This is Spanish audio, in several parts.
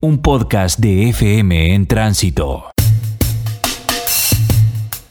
un podcast de FM en tránsito.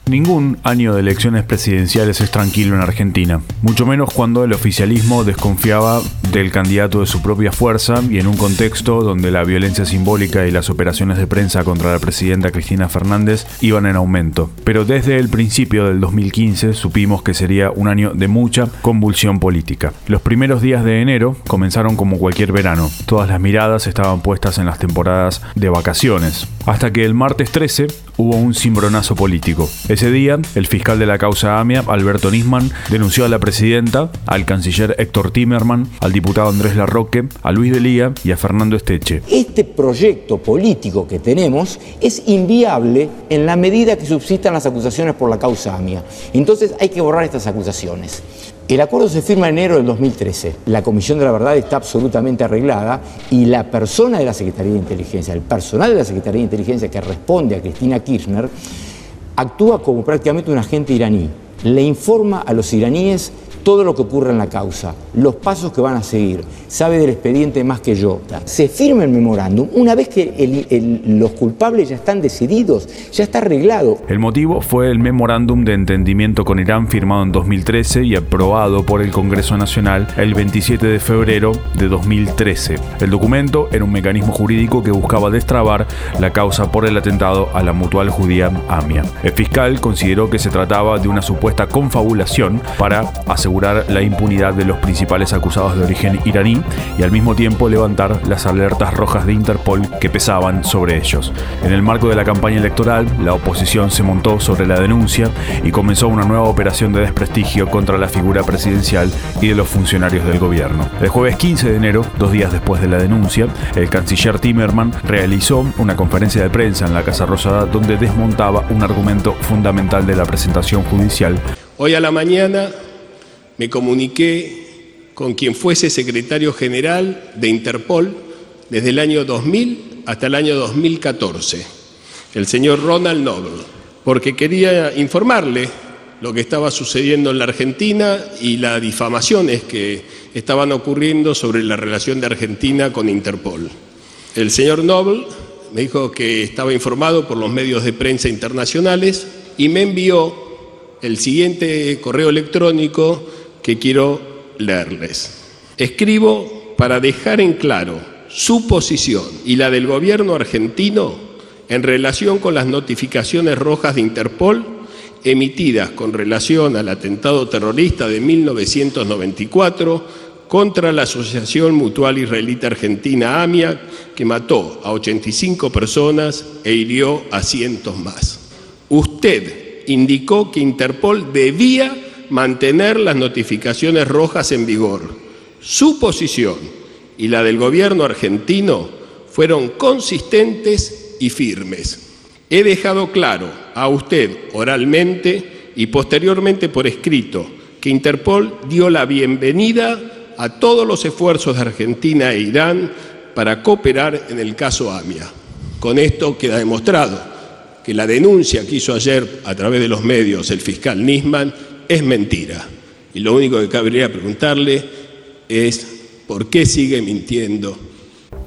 Ningún año de elecciones presidenciales es tranquilo en Argentina, mucho menos cuando el oficialismo desconfiaba del candidato de su propia fuerza y en un contexto donde la violencia simbólica y las operaciones de prensa contra la presidenta Cristina Fernández iban en aumento. Pero desde el principio del 2015 supimos que sería un año de mucha convulsión política. Los primeros días de enero comenzaron como cualquier verano, todas las miradas estaban puestas en las temporadas de vacaciones, hasta que el martes 13 hubo un cimbronazo político. Ese día, el fiscal de la causa AMIA, Alberto Nisman, denunció a la presidenta, al canciller Héctor Timerman, al diputado Andrés Larroque, a Luis Delía y a Fernando Esteche. Este proyecto político que tenemos es inviable en la medida que subsistan las acusaciones por la causa AMIA. Entonces hay que borrar estas acusaciones. El acuerdo se firma en enero del 2013. La Comisión de la Verdad está absolutamente arreglada y la persona de la Secretaría de Inteligencia, el personal de la Secretaría de Inteligencia que responde a Cristina Kirchner, actúa como prácticamente un agente iraní. Le informa a los iraníes todo lo que ocurre en la causa, los pasos que van a seguir, sabe del expediente más que yo. Se firma el memorándum una vez que los culpables ya están decididos, ya está arreglado. El motivo fue el memorándum de entendimiento con Irán firmado en 2013 y aprobado por el Congreso Nacional el 27 de febrero de 2013. El documento era un mecanismo jurídico que buscaba destrabar la causa por el atentado a la mutual judía AMIA. El fiscal consideró que se trataba de una supuesta confabulación para asegurar la impunidad de los principales acusados de origen iraní y al mismo tiempo levantar las alertas rojas de Interpol que pesaban sobre ellos. En el marco de la campaña electoral, la oposición se montó sobre la denuncia y comenzó una nueva operación de desprestigio contra la figura presidencial y de los funcionarios del gobierno. El jueves 15 de enero, dos días después de la denuncia, el canciller Timerman realizó una conferencia de prensa en la Casa Rosada donde desmontaba un argumento fundamental de la presentación judicial. Hoy a la mañana me comuniqué con quien fuese secretario general de Interpol desde el año 2000 hasta el año 2014, el señor Ronald Noble, porque quería informarle lo que estaba sucediendo en la Argentina y las difamaciones que estaban ocurriendo sobre la relación de Argentina con Interpol. El señor Noble me dijo que estaba informado por los medios de prensa internacionales y me envió el siguiente correo electrónico que quiero leerles. Escribo para dejar en claro su posición y la del gobierno argentino en relación con las notificaciones rojas de Interpol emitidas con relación al atentado terrorista de 1994 contra la Asociación Mutual Israelita Argentina AMIA, que mató a 85 personas e hirió a cientos más. Usted indicó que Interpol debía mantener las notificaciones rojas en vigor. Su posición y la del gobierno argentino fueron consistentes y firmes. He dejado claro a usted oralmente y posteriormente por escrito que Interpol dio la bienvenida a todos los esfuerzos de Argentina e Irán para cooperar en el caso AMIA. Con esto queda demostrado que la denuncia que hizo ayer a través de los medios el fiscal Nisman es mentira. Y lo único que cabría preguntarle es por qué sigue mintiendo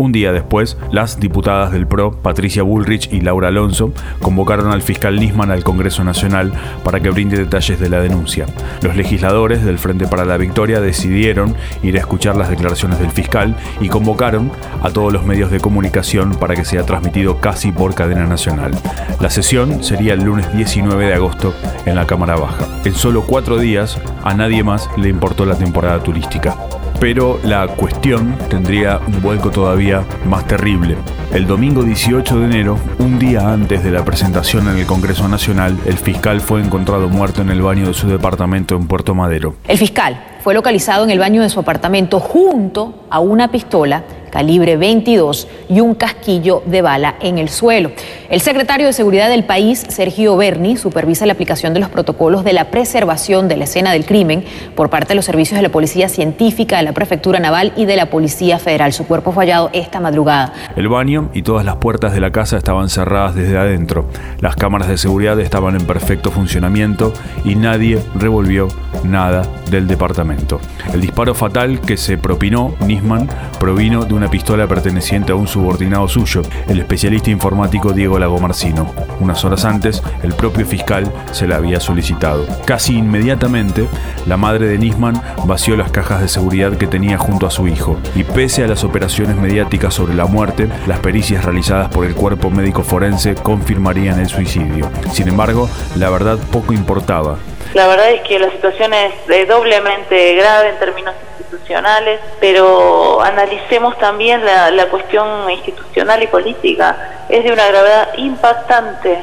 un día después, las diputadas del PRO, Patricia Bullrich y Laura Alonso, convocaron al fiscal Nisman al Congreso Nacional para que brinde detalles de la denuncia. Los legisladores del Frente para la Victoria decidieron ir a escuchar las declaraciones del fiscal y convocaron a todos los medios de comunicación para que sea transmitido casi por cadena nacional. La sesión sería el lunes 19 de agosto en la Cámara Baja. En solo cuatro días, a nadie más le importó la temporada turística pero la cuestión tendría un vuelco todavía más terrible. El domingo 18 de enero, un día antes de la presentación en el Congreso Nacional, el fiscal fue encontrado muerto en el baño de su departamento en Puerto Madero. El fiscal fue localizado en el baño de su apartamento junto a una pistola calibre 22 y un casquillo de bala en el suelo. El secretario de Seguridad del país, Sergio Berni, supervisa la aplicación de los protocolos de la preservación de la escena del crimen por parte de los servicios de la Policía Científica, de la Prefectura Naval y de la Policía Federal. Su cuerpo fue hallado esta madrugada. El baño y todas las puertas de la casa estaban cerradas desde adentro. Las cámaras de seguridad estaban en perfecto funcionamiento y nadie revolvió nada del departamento. El disparo fatal que se propinó Nisman provino de una pistola perteneciente a un subordinado suyo, el especialista informático Diego Lagomarcino. Unas horas antes, el propio fiscal se la había solicitado. Casi inmediatamente, la madre de Nisman vació las cajas de seguridad que tenía junto a su hijo, y pese a las operaciones mediáticas sobre la muerte, las pericias realizadas por el cuerpo médico forense confirmarían el suicidio. Sin embargo, la verdad poco importaba. La verdad es que la situación es doblemente grave en términos institucionales, pero analicemos también la, la cuestión institucional y política. Es de una gravedad impactante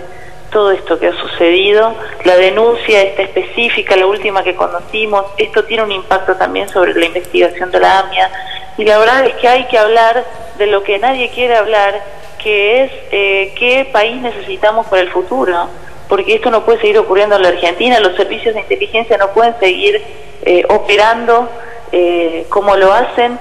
todo esto que ha sucedido, la denuncia esta específica, la última que conocimos, esto tiene un impacto también sobre la investigación de la AMIA. Y la verdad es que hay que hablar de lo que nadie quiere hablar, que es eh, qué país necesitamos para el futuro porque esto no puede seguir ocurriendo en la Argentina, los servicios de inteligencia no pueden seguir eh, operando eh, como lo hacen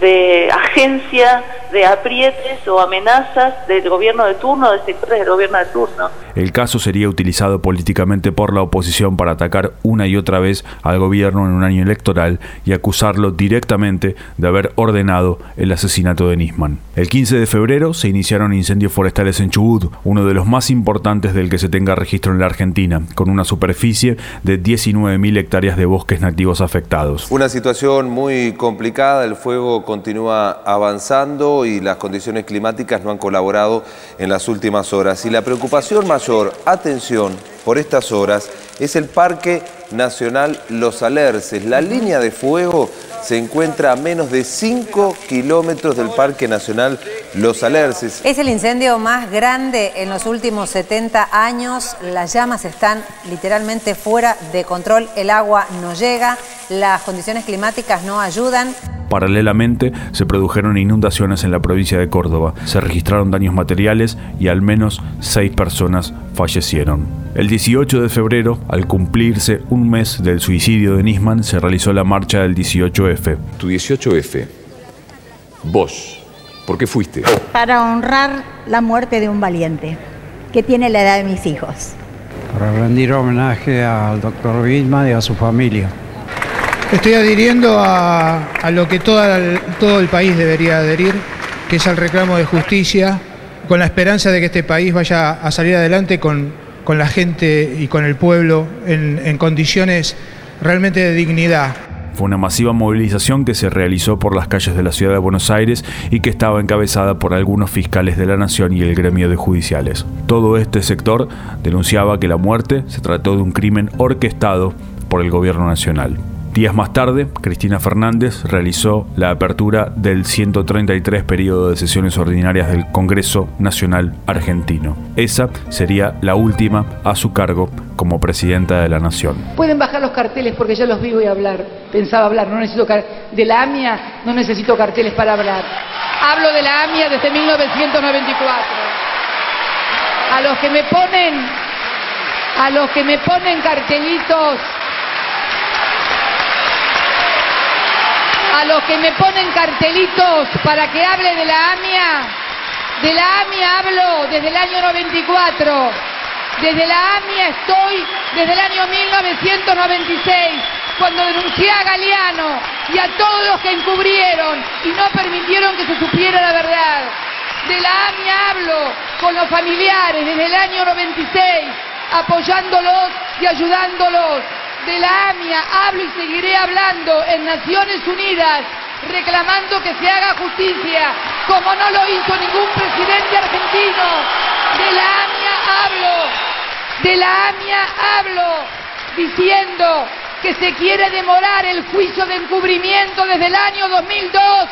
de agencia de aprietes o amenazas del gobierno de turno, de sectores del gobierno de turno. El caso sería utilizado políticamente por la oposición para atacar una y otra vez al gobierno en un año electoral y acusarlo directamente de haber ordenado el asesinato de Nisman. El 15 de febrero se iniciaron incendios forestales en Chubut, uno de los más importantes del que se tenga registro en la Argentina, con una superficie de 19.000 hectáreas de bosques nativos afectados. Una situación muy complicada, el fuego continúa avanzando y las condiciones climáticas no han colaborado en las últimas horas. Y la preocupación mayor, atención, por estas horas es el Parque Nacional Los Alerces. La línea de fuego se encuentra a menos de 5 kilómetros del Parque Nacional Los Alerces. Es el incendio más grande en los últimos 70 años. Las llamas están literalmente fuera de control. El agua no llega, las condiciones climáticas no ayudan. Paralelamente, se produjeron inundaciones en la provincia de Córdoba. Se registraron daños materiales y al menos seis personas fallecieron. El 18 de febrero, al cumplirse un mes del suicidio de Nisman, se realizó la marcha del 18F. Tu 18F, vos, ¿por qué fuiste? Para honrar la muerte de un valiente, que tiene la edad de mis hijos. Para rendir homenaje al doctor Bisman y a su familia. Estoy adhiriendo a, lo que todo el país debería adherir, que es al reclamo de justicia, con la esperanza de que este país vaya a salir adelante con, la gente y con el pueblo en, en condiciones realmente de dignidad. Fue una masiva movilización que se realizó por las calles de la ciudad de Buenos Aires y que estaba encabezada por algunos fiscales de la nación y el gremio de judiciales. Todo este sector denunciaba que la muerte se trató de un crimen orquestado por el gobierno nacional. Días más tarde, Cristina Fernández realizó la apertura del 133 periodo de sesiones ordinarias del Congreso Nacional Argentino. Esa sería la última a su cargo como presidenta de la Nación. Pueden bajar los carteles porque ya los vi voy a hablar. Pensaba hablar, no necesito de la AMIA, no necesito carteles para hablar. Hablo de la AMIA desde 1994. A los que me ponen, a los que me ponen cartelitos a los que me ponen cartelitos para que hable de la AMIA, de la AMIA hablo desde el año 94, desde la AMIA estoy desde el año 1996, cuando denuncié a Galeano y a todos los que encubrieron y no permitieron que se supiera la verdad. De la AMIA hablo con los familiares desde el año 96, apoyándolos y ayudándolos de la AMIA hablo y seguiré hablando en Naciones Unidas reclamando que se haga justicia, como no lo hizo ningún presidente argentino. De la AMIA hablo, de la AMIA hablo, diciendo que se quiere demorar el juicio de encubrimiento desde el año 2002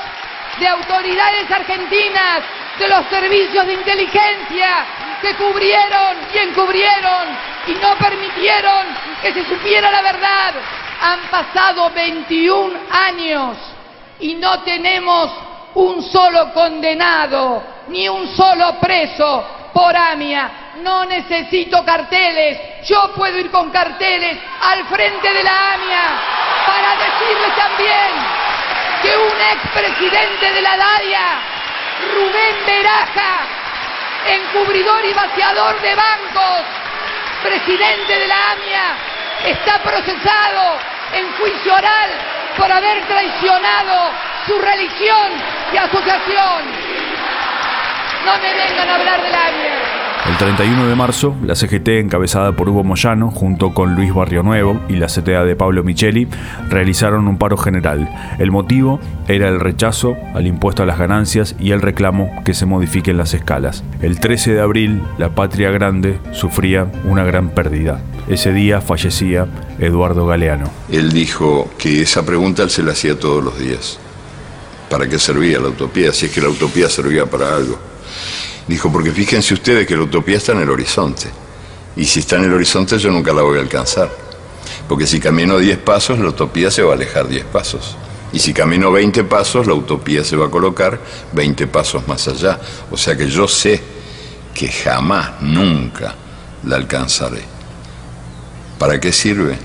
de autoridades argentinas, de los servicios de inteligencia que cubrieron y encubrieron y no permitieron que se supiera la verdad. Han pasado 21 años y no tenemos un solo condenado ni un solo preso por AMIA. No necesito carteles. Yo puedo ir con carteles al frente de la AMIA para decirles también que un expresidente de la DARIA, Rubén Beraja, encubridor y vaciador de bancos, presidente de la AMIA, está procesado en juicio oral por haber traicionado su religión y asociación. No me vengan a hablar del AMIA. El 31 de marzo, la CGT, encabezada por Hugo Moyano, junto con Luis Barrio Nuevo y la CTA de Pablo Micheli, realizaron un paro general. El motivo era el rechazo al impuesto a las ganancias y el reclamo que se modifiquen las escalas. El 13 de abril, la Patria Grande sufría una gran pérdida. Ese día fallecía Eduardo Galeano. Él dijo que esa pregunta él se la hacía todos los días. ¿Para qué servía la utopía? Si es que la utopía servía para algo. Dijo, porque fíjense ustedes que la utopía está en el horizonte. Y si está en el horizonte yo nunca la voy a alcanzar. Porque si camino 10 pasos, la utopía se va a alejar 10 pasos. Y si camino 20 pasos, la utopía se va a colocar 20 pasos más allá. O sea que yo sé que jamás, nunca la alcanzaré. ¿Para qué sirve?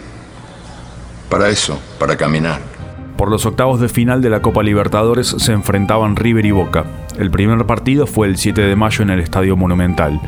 Para eso, para caminar. Por los octavos de final de la Copa Libertadores se enfrentaban River y Boca. El primer partido fue el 7 de mayo en el Estadio Monumental.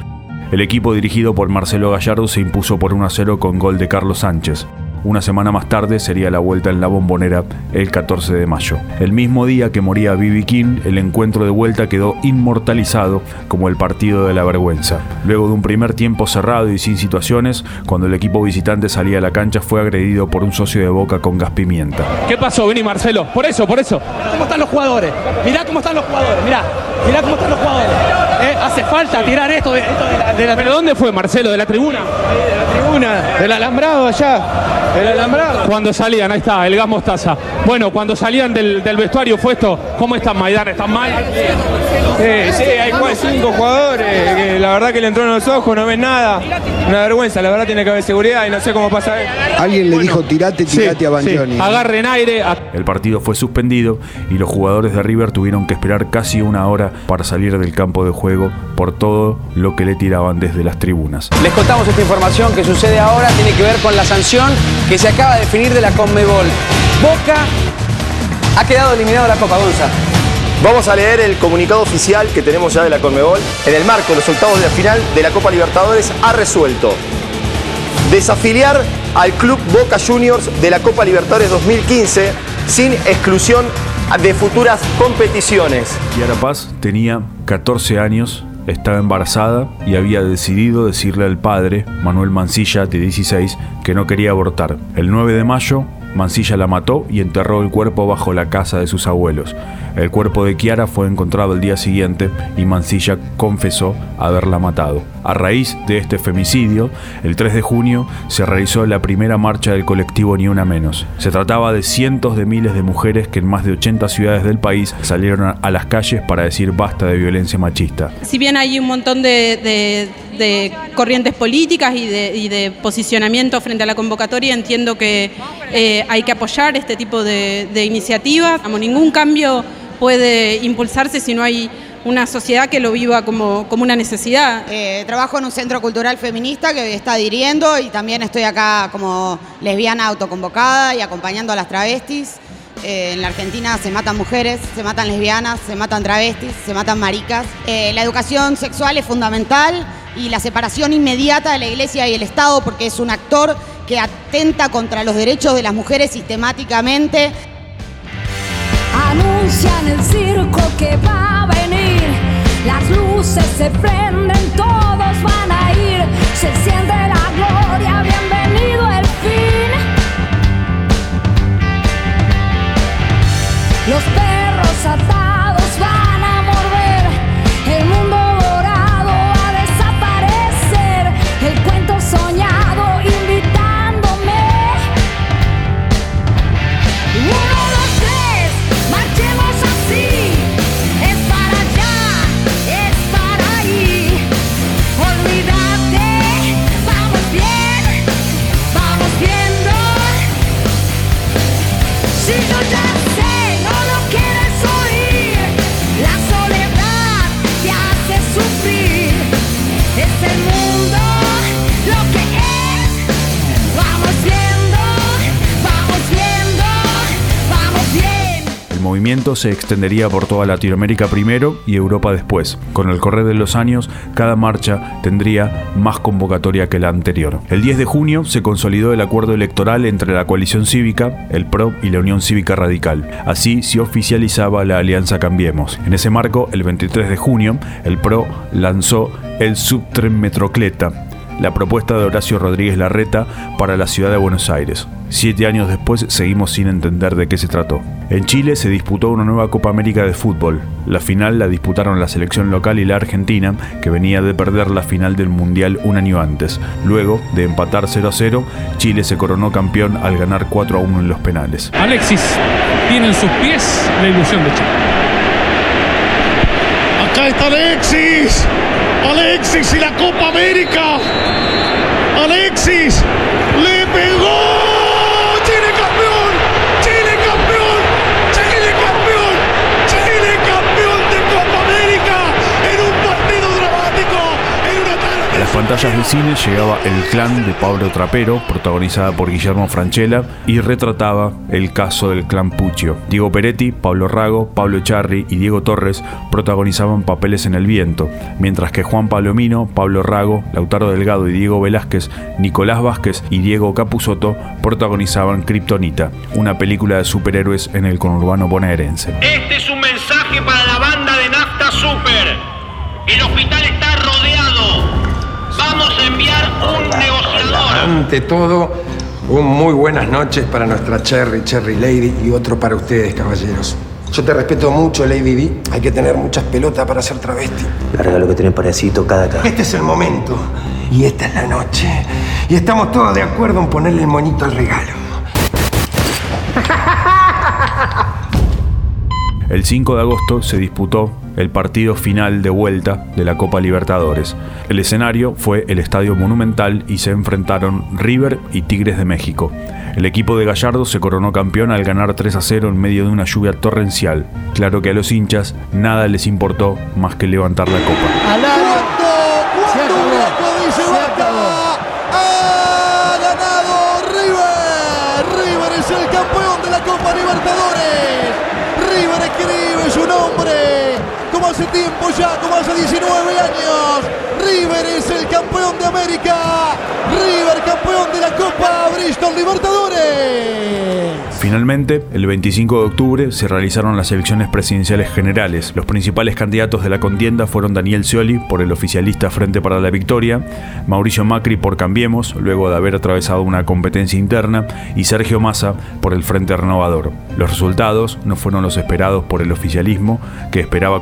El equipo dirigido por Marcelo Gallardo se impuso por 1 a 0 con gol de Carlos Sánchez. Una semana más tarde sería la vuelta en la bombonera el 14 de mayo. El mismo día que moría Bibi King, el encuentro de vuelta quedó inmortalizado como el partido de la vergüenza. Luego de un primer tiempo cerrado y sin situaciones, cuando el equipo visitante salía a la cancha fue agredido por un socio de Boca con gas pimienta. ¿Qué pasó? Vení Marcelo, por eso, por eso. ¿Cómo están los jugadores? Mirá cómo están los jugadores, mirá, mirá cómo están los jugadores. Eh, hace falta tirar esto de, esto de la, de la ¿Pero dónde fue Marcelo? ¿De la tribuna? de la tribuna, del alambrado allá. El alambrado. Cuando salían, ahí está, el gas mostaza. Bueno, cuando salían del, del vestuario fue esto. ¿Cómo están, Maidán? ¿Están mal? Sí, sí, hay cua- cinco jugadores que la verdad que le entró en los ojos, no ven nada. Una vergüenza, la verdad tiene que haber seguridad y no sé cómo pasa eso. Alguien le dijo tirate, tirate a Banchioni. Agarren aire. a- El partido fue suspendido y los jugadores de River tuvieron que esperar casi una hora para salir del campo de juego por todo lo que le tiraban desde las tribunas. Les contamos esta información que sucede ahora, tiene que ver con la sanción que se acaba de definir de la Conmebol. Boca ha quedado eliminado de la Copa Gonza. Vamos a leer el comunicado oficial que tenemos ya de la Conmebol. En el marco de los octavos de la final de la Copa Libertadores ha resuelto desafiliar al Club Boca Juniors de la Copa Libertadores 2015 sin exclusión de futuras competiciones. Yara Paz tenía 14 años, estaba embarazada y había decidido decirle al padre, Manuel Mancilla, de 16, que no quería abortar. El 9 de mayo, Mancilla la mató y enterró el cuerpo bajo la casa de sus abuelos. El cuerpo de Kiara fue encontrado el día siguiente y Mancilla confesó haberla matado. A raíz de este femicidio, el 3 de junio se realizó la primera marcha del colectivo Ni Una Menos. Se trataba de cientos de miles de mujeres que en más de 80 ciudades del país salieron a- las calles para decir basta de violencia machista. Si bien hay un montón de, corrientes políticas y de, y de posicionamiento frente a la convocatoria, entiendo que eh, hay que apoyar este tipo de, de iniciativas. Como ningún cambio puede impulsarse si no hay una sociedad que lo viva como, como una necesidad. Eh, trabajo en un centro cultural feminista que está dirigiendo y también estoy acá como lesbiana autoconvocada y acompañando a las travestis. Eh, en la Argentina se matan mujeres, se matan lesbianas, se matan travestis, se matan maricas. Eh, la educación sexual es fundamental y la separación inmediata de la iglesia y el Estado porque es un actor que atenta contra los derechos de las mujeres sistemáticamente. Anuncian el circo que va a venir. Las luces se prenden, todos van a ir. Se siente la gloria, bienvenido el fin. Los perros atados movimiento se extendería por toda Latinoamérica primero y Europa después. Con el correr de los años, cada marcha tendría más convocatoria que la anterior. El 10 de junio se consolidó el acuerdo electoral entre la coalición cívica, el PRO y la Unión Cívica Radical. Así se oficializaba la alianza Cambiemos. En ese marco, el 23 de junio, el PRO lanzó el subtren Metrocleta, la propuesta de Horacio Rodríguez Larreta para la ciudad de Buenos Aires. Siete años después seguimos sin entender de qué se trató. En Chile se disputó una nueva Copa América de fútbol. La final la disputaron la selección local y la Argentina, que venía de perder la final del Mundial un año antes. Luego de empatar 0 a 0, Chile se coronó campeón al ganar 4 a 1 en los penales. Alexis tiene en sus pies la ilusión de Chile. Acá está Alexis. Alexis y la Copa América. Alexis le pegó. Chile campeón. Chile campeón. Chile campeón. Chile campeón de Copa América en un partido dramático. En una tarde. A las pantallas de cine llegaba El clan de Pablo Trapero, protagonizada por Guillermo Franchella, y retrataba el caso del clan Puccio. Diego Peretti, Pablo Rago, Pablo Echarri y Diego Torres protagonizaban papeles en el viento, mientras que Juan Palomino, Pablo Rago, Lautaro Delgado y Diego Velázquez, Nicolás Vázquez y Diego Capusotto protagonizaban Kryptonita, una película de superhéroes en el conurbano bonaerense. Este es un mensaje para la banda de Nafta Super. Un negociador. Ante todo, un muy buenas noches para nuestra Cherry, Cherry Lady y otro para ustedes, caballeros. Yo te respeto mucho, Lady D. Hay que tener muchas pelotas para ser travesti. Larga lo que tienen parecito cada acá. Este es el momento y esta es la noche. Y estamos todos de acuerdo en ponerle el moñito al regalo. El 5 de agosto se disputó el partido final de vuelta de la Copa Libertadores. El escenario fue el Estadio Monumental y se enfrentaron River y Tigres de México. El equipo de Gallardo se coronó campeón al ganar 3 a 0 en medio de una lluvia torrencial. Claro que a los hinchas nada les importó más que levantar la copa. Ha ganado River. River es el campeón de la Copa Libertadores. River escribe su nombre. Hace tiempo ya, como hace 19 años. River es el campeón de América. River campeón de la Copa Bristol Libertadores. Finalmente, el 25 de octubre se realizaron las elecciones presidenciales generales. Los principales candidatos de la contienda fueron Daniel Scioli por el oficialista Frente para la Victoria, Mauricio Macri por Cambiemos, luego de haber atravesado una competencia interna, y Sergio Massa por el Frente Renovador. Los resultados no fueron los esperados por el oficialismo, que esperaba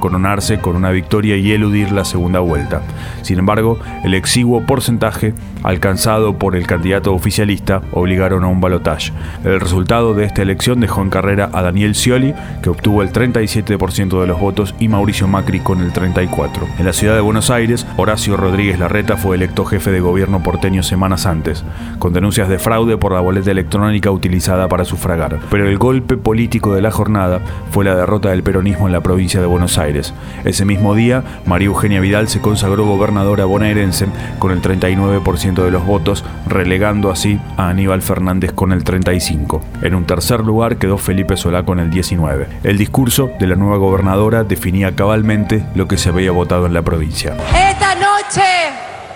con una victoria y eludir la segunda vuelta. Sin embargo, el exiguo porcentaje alcanzado por el candidato oficialista obligaron a un balotaje. El resultado de esta elección dejó en carrera a Daniel Scioli, que obtuvo el 37% de los votos, y Mauricio Macri con el 34%. En la ciudad de Buenos Aires, Horacio Rodríguez Larreta fue electo jefe de gobierno porteño semanas antes, con denuncias de fraude por la boleta electrónica utilizada para sufragar. Pero el golpe político de la jornada fue la derrota del peronismo en la provincia de Buenos Aires. Ese mismo día, María Eugenia Vidal se consagró gobernadora bonaerense con el 39% de los votos, relegando así a Aníbal Fernández con el 35%. En un tercer lugar quedó Felipe Solá con el 19%. El discurso de la nueva gobernadora definía cabalmente lo que se había votado en la provincia. Esta noche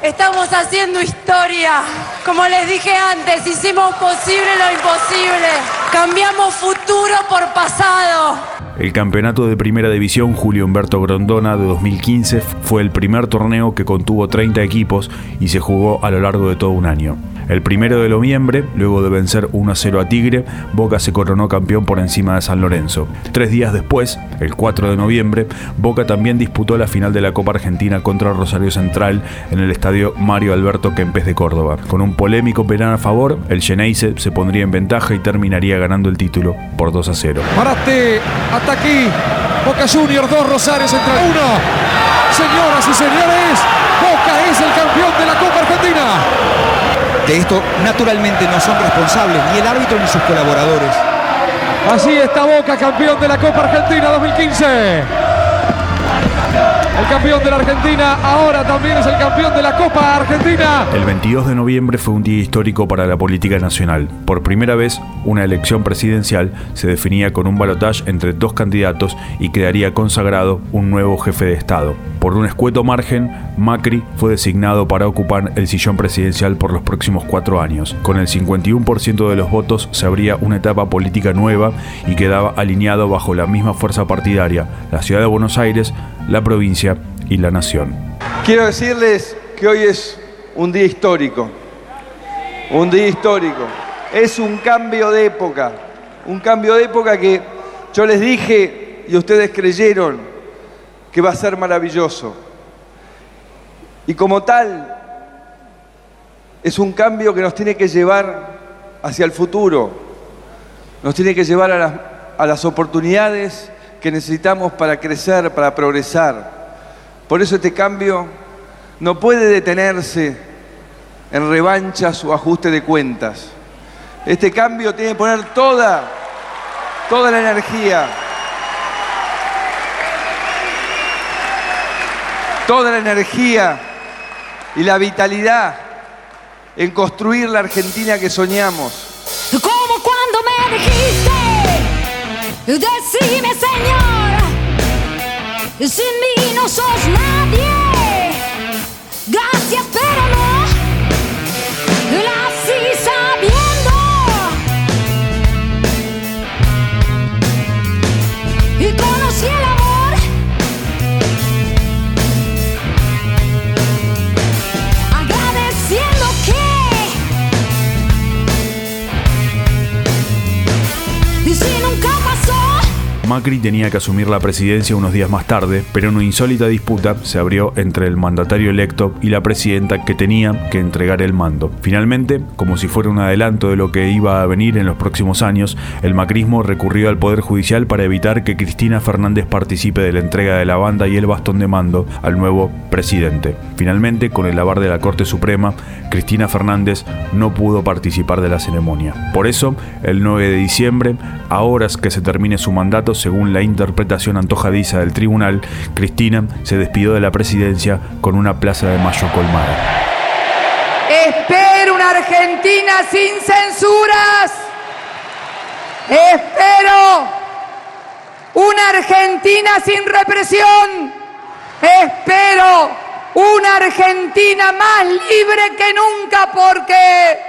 estamos haciendo historia. Como les dije antes, hicimos posible lo imposible. Cambiamos futuro por pasado. El campeonato de Primera División Julio Humberto Grondona de 2015 fue el primer torneo que contuvo 30 equipos y se jugó a lo largo de todo un año. El primero de noviembre, luego de vencer 1 a 0 a Tigre, Boca se coronó campeón por encima de San Lorenzo. Tres días después, el 4 de noviembre, Boca también disputó la final de la Copa Argentina contra Rosario Central en el estadio Mario Alberto Kempes de Córdoba. Con un polémico penal a favor, el Geneise se pondría en ventaja y terminaría ganando el título por 2 a 0. Maraste, hasta aquí. Boca Juniors 2, Rosario Central 1. Señoras y señores, Boca es el campeón de la Copa. De esto, naturalmente, no son responsables ni el árbitro ni sus colaboradores. Así está Boca, campeón de la Copa Argentina 2015. El campeón de la Argentina ahora también es el campeón de la Copa Argentina. El 22 de noviembre fue un día histórico para la política nacional. Por primera vez, una elección presidencial se definía con un balotaje entre dos candidatos y quedaría consagrado un nuevo jefe de Estado. Por un escueto margen, Macri fue designado para ocupar el sillón presidencial por los próximos cuatro años. Con el 51% de los votos se abría una etapa política nueva y quedaba alineado bajo la misma fuerza partidaria, la ciudad de Buenos Aires, la provincia y la nación. Quiero decirles que hoy es un día histórico, un día histórico. Es un cambio de época, un cambio de época que yo les dije y ustedes creyeron que va a ser maravilloso. Y como tal, es un cambio que nos tiene que llevar hacia el futuro, nos tiene que llevar a las, a las oportunidades que necesitamos para crecer, para progresar. Por eso este cambio no puede detenerse en revanchas o ajuste de cuentas. Este cambio tiene que poner toda, toda la energía, toda la energía y la vitalidad en construir la Argentina que soñamos. Como cuando me dijiste, decime Señor, sin mí no sos nadie. Gracias, pero no. Macri tenía que asumir la presidencia unos días más tarde, pero una insólita disputa se abrió entre el mandatario electo y la presidenta que tenía que entregar el mando. Finalmente, como si fuera un adelanto de lo que iba a venir en los próximos años, el macrismo recurrió al Poder Judicial para evitar que Cristina Fernández participe de la entrega de la banda y el bastón de mando al nuevo presidente. Finalmente, con el avar de la Corte Suprema, Cristina Fernández no pudo participar de la ceremonia. Por eso, el 9 de diciembre, a horas que se termine su mandato, según la interpretación antojadiza del tribunal, Cristina se despidió de la presidencia con una plaza de mayo colmada. Espero una Argentina sin censuras. Espero una Argentina sin represión. Espero una Argentina más libre que nunca porque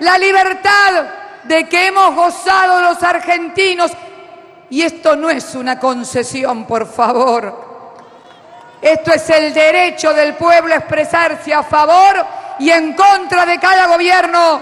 la libertad de que hemos gozado los argentinos, y esto no es una concesión, por favor, esto es el derecho del pueblo a expresarse a favor y en contra de cada gobierno,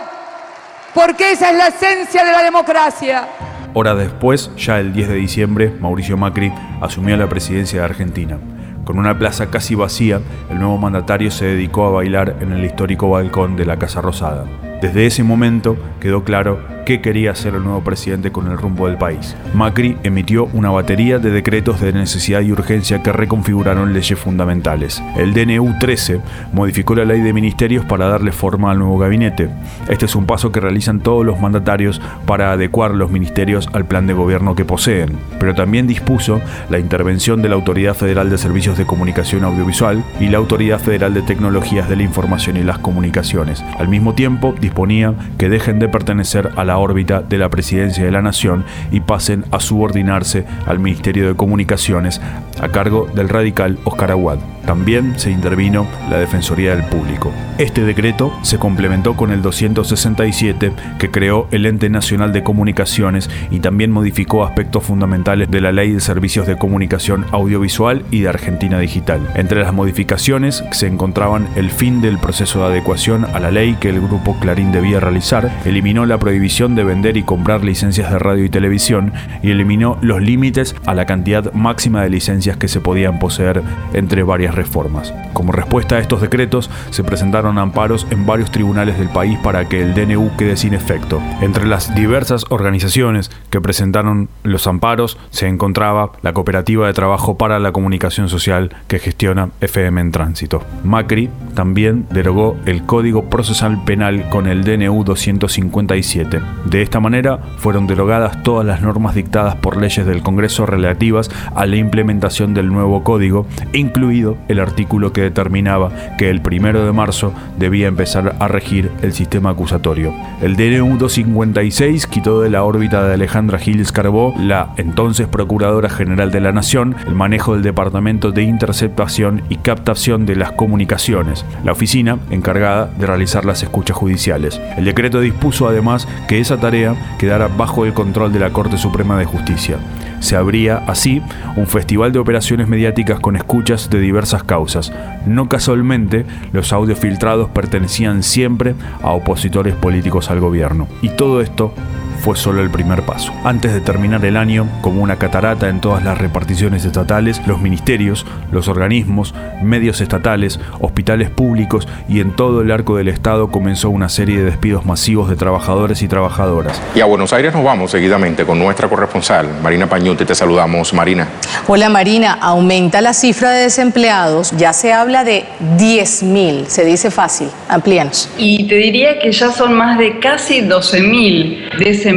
porque esa es la esencia de la democracia. Horas después, ya el 10 de diciembre, Mauricio Macri asumió la presidencia de Argentina. Con una plaza casi vacía, el nuevo mandatario se dedicó a bailar en el histórico balcón de la Casa Rosada. Desde ese momento quedó claro qué quería hacer el nuevo presidente con el rumbo del país. Macri emitió una batería de decretos de necesidad y urgencia que reconfiguraron leyes fundamentales. El DNU 13 modificó la ley de ministerios para darle forma al nuevo gabinete. Este es un paso que realizan todos los mandatarios para adecuar los ministerios al plan de gobierno que poseen, pero también dispuso la intervención de la Autoridad Federal de Servicios de Comunicación Audiovisual y la Autoridad Federal de Tecnologías de la Información y las Comunicaciones. Al mismo tiempo, disponía que dejen de pertenecer a la órbita de la presidencia de la nación y pasen a subordinarse al Ministerio de Comunicaciones a cargo del radical Oscar Aguad. También se intervino la Defensoría del Público. Este decreto se complementó con el 267 que creó el Ente Nacional de Comunicaciones y también modificó aspectos fundamentales de la Ley de Servicios de Comunicación Audiovisual y de Argentina Digital. Entre las modificaciones se encontraban el fin del proceso de adecuación a la ley que el grupo Clarín debía realizar, eliminó la prohibición de vender y comprar licencias de radio y televisión y eliminó los límites a la cantidad máxima de licencias que se podían poseer entre varias reformas. Como respuesta a estos decretos, se presentaron amparos en varios tribunales del país para que el DNU quede sin efecto. Entre las diversas organizaciones que presentaron los amparos se encontraba la Cooperativa de Trabajo para la Comunicación Social que gestiona FM en Tránsito. Macri también derogó el Código Procesal Penal con el DNU 257. De esta manera fueron derogadas todas las normas dictadas por leyes del Congreso relativas a la implementación del nuevo código, incluido el artículo que determinaba que el primero de marzo debía empezar a regir el sistema acusatorio. El DNU 256 quitó de la órbita de Alejandra Giles Carbó, la entonces Procuradora General de la Nación, el manejo del Departamento de Interceptación y Captación de las Comunicaciones, la oficina encargada de realizar las escuchas judiciales. El decreto dispuso además que esa tarea quedara bajo el control de la Corte Suprema de Justicia. Se abría así un festival de operaciones mediáticas con escuchas de diversas causas. No casualmente, los audios filtrados pertenecían siempre a opositores políticos al gobierno. Y todo esto fue solo el primer paso. Antes de terminar el año, como una catarata en todas las reparticiones estatales, los ministerios, los organismos, medios estatales, hospitales públicos y en todo el arco del Estado comenzó una serie de despidos masivos de trabajadores y trabajadoras. Y a Buenos Aires nos vamos seguidamente con nuestra corresponsal, Marina Pañute. Te saludamos, Marina. Hola Marina, aumenta la cifra de desempleados, ya se habla de 10.000, se dice fácil, amplíanos. Y te diría que ya son más de casi 12.000 desempleados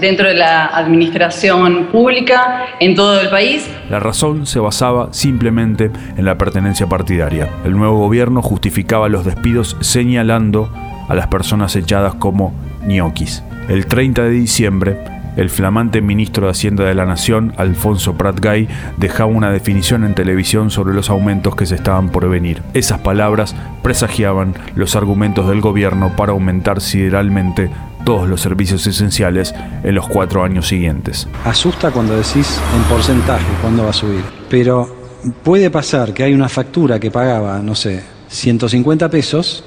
dentro de la administración pública en todo el país. La razón se basaba simplemente en la pertenencia partidaria. El nuevo gobierno justificaba los despidos señalando a las personas echadas como ñoquis. El 30 de diciembre, el flamante ministro de Hacienda de la Nación, Alfonso Pratgay, dejaba una definición en televisión sobre los aumentos que se estaban por venir. Esas palabras presagiaban los argumentos del gobierno para aumentar sideralmente todos los servicios esenciales en los cuatro años siguientes. Asusta cuando decís en porcentaje cuándo va a subir, pero puede pasar que hay una factura que pagaba, no sé, 150 pesos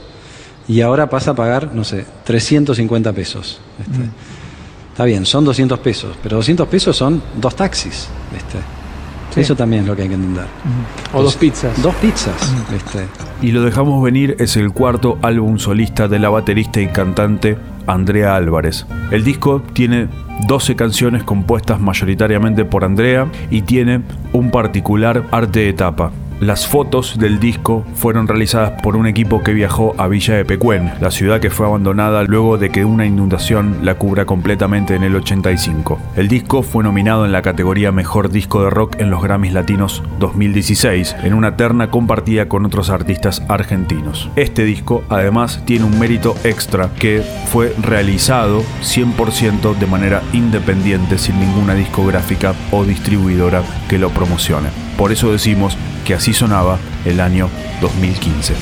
y ahora pasa a pagar, no sé, 350 pesos. Este. Mm. Está bien, son 200 pesos, pero 200 pesos son dos taxis. este. Sí. Eso también es lo que hay que entender. O dos pizzas. Dos pizzas. este. Y lo dejamos venir es el cuarto álbum solista de la baterista y cantante Andrea Álvarez. El disco tiene 12 canciones compuestas mayoritariamente por Andrea y tiene un particular arte de tapa. Las fotos del disco fueron realizadas por un equipo que viajó a Villa de Pecuén, la ciudad que fue abandonada luego de que una inundación la cubra completamente en el 85. El disco fue nominado en la categoría Mejor Disco de Rock en los Grammys Latinos 2016, en una terna compartida con otros artistas argentinos. Este disco además tiene un mérito extra que fue realizado 100% de manera independiente sin ninguna discográfica o distribuidora que lo promocione. Por eso decimos que así sonaba el año 2015.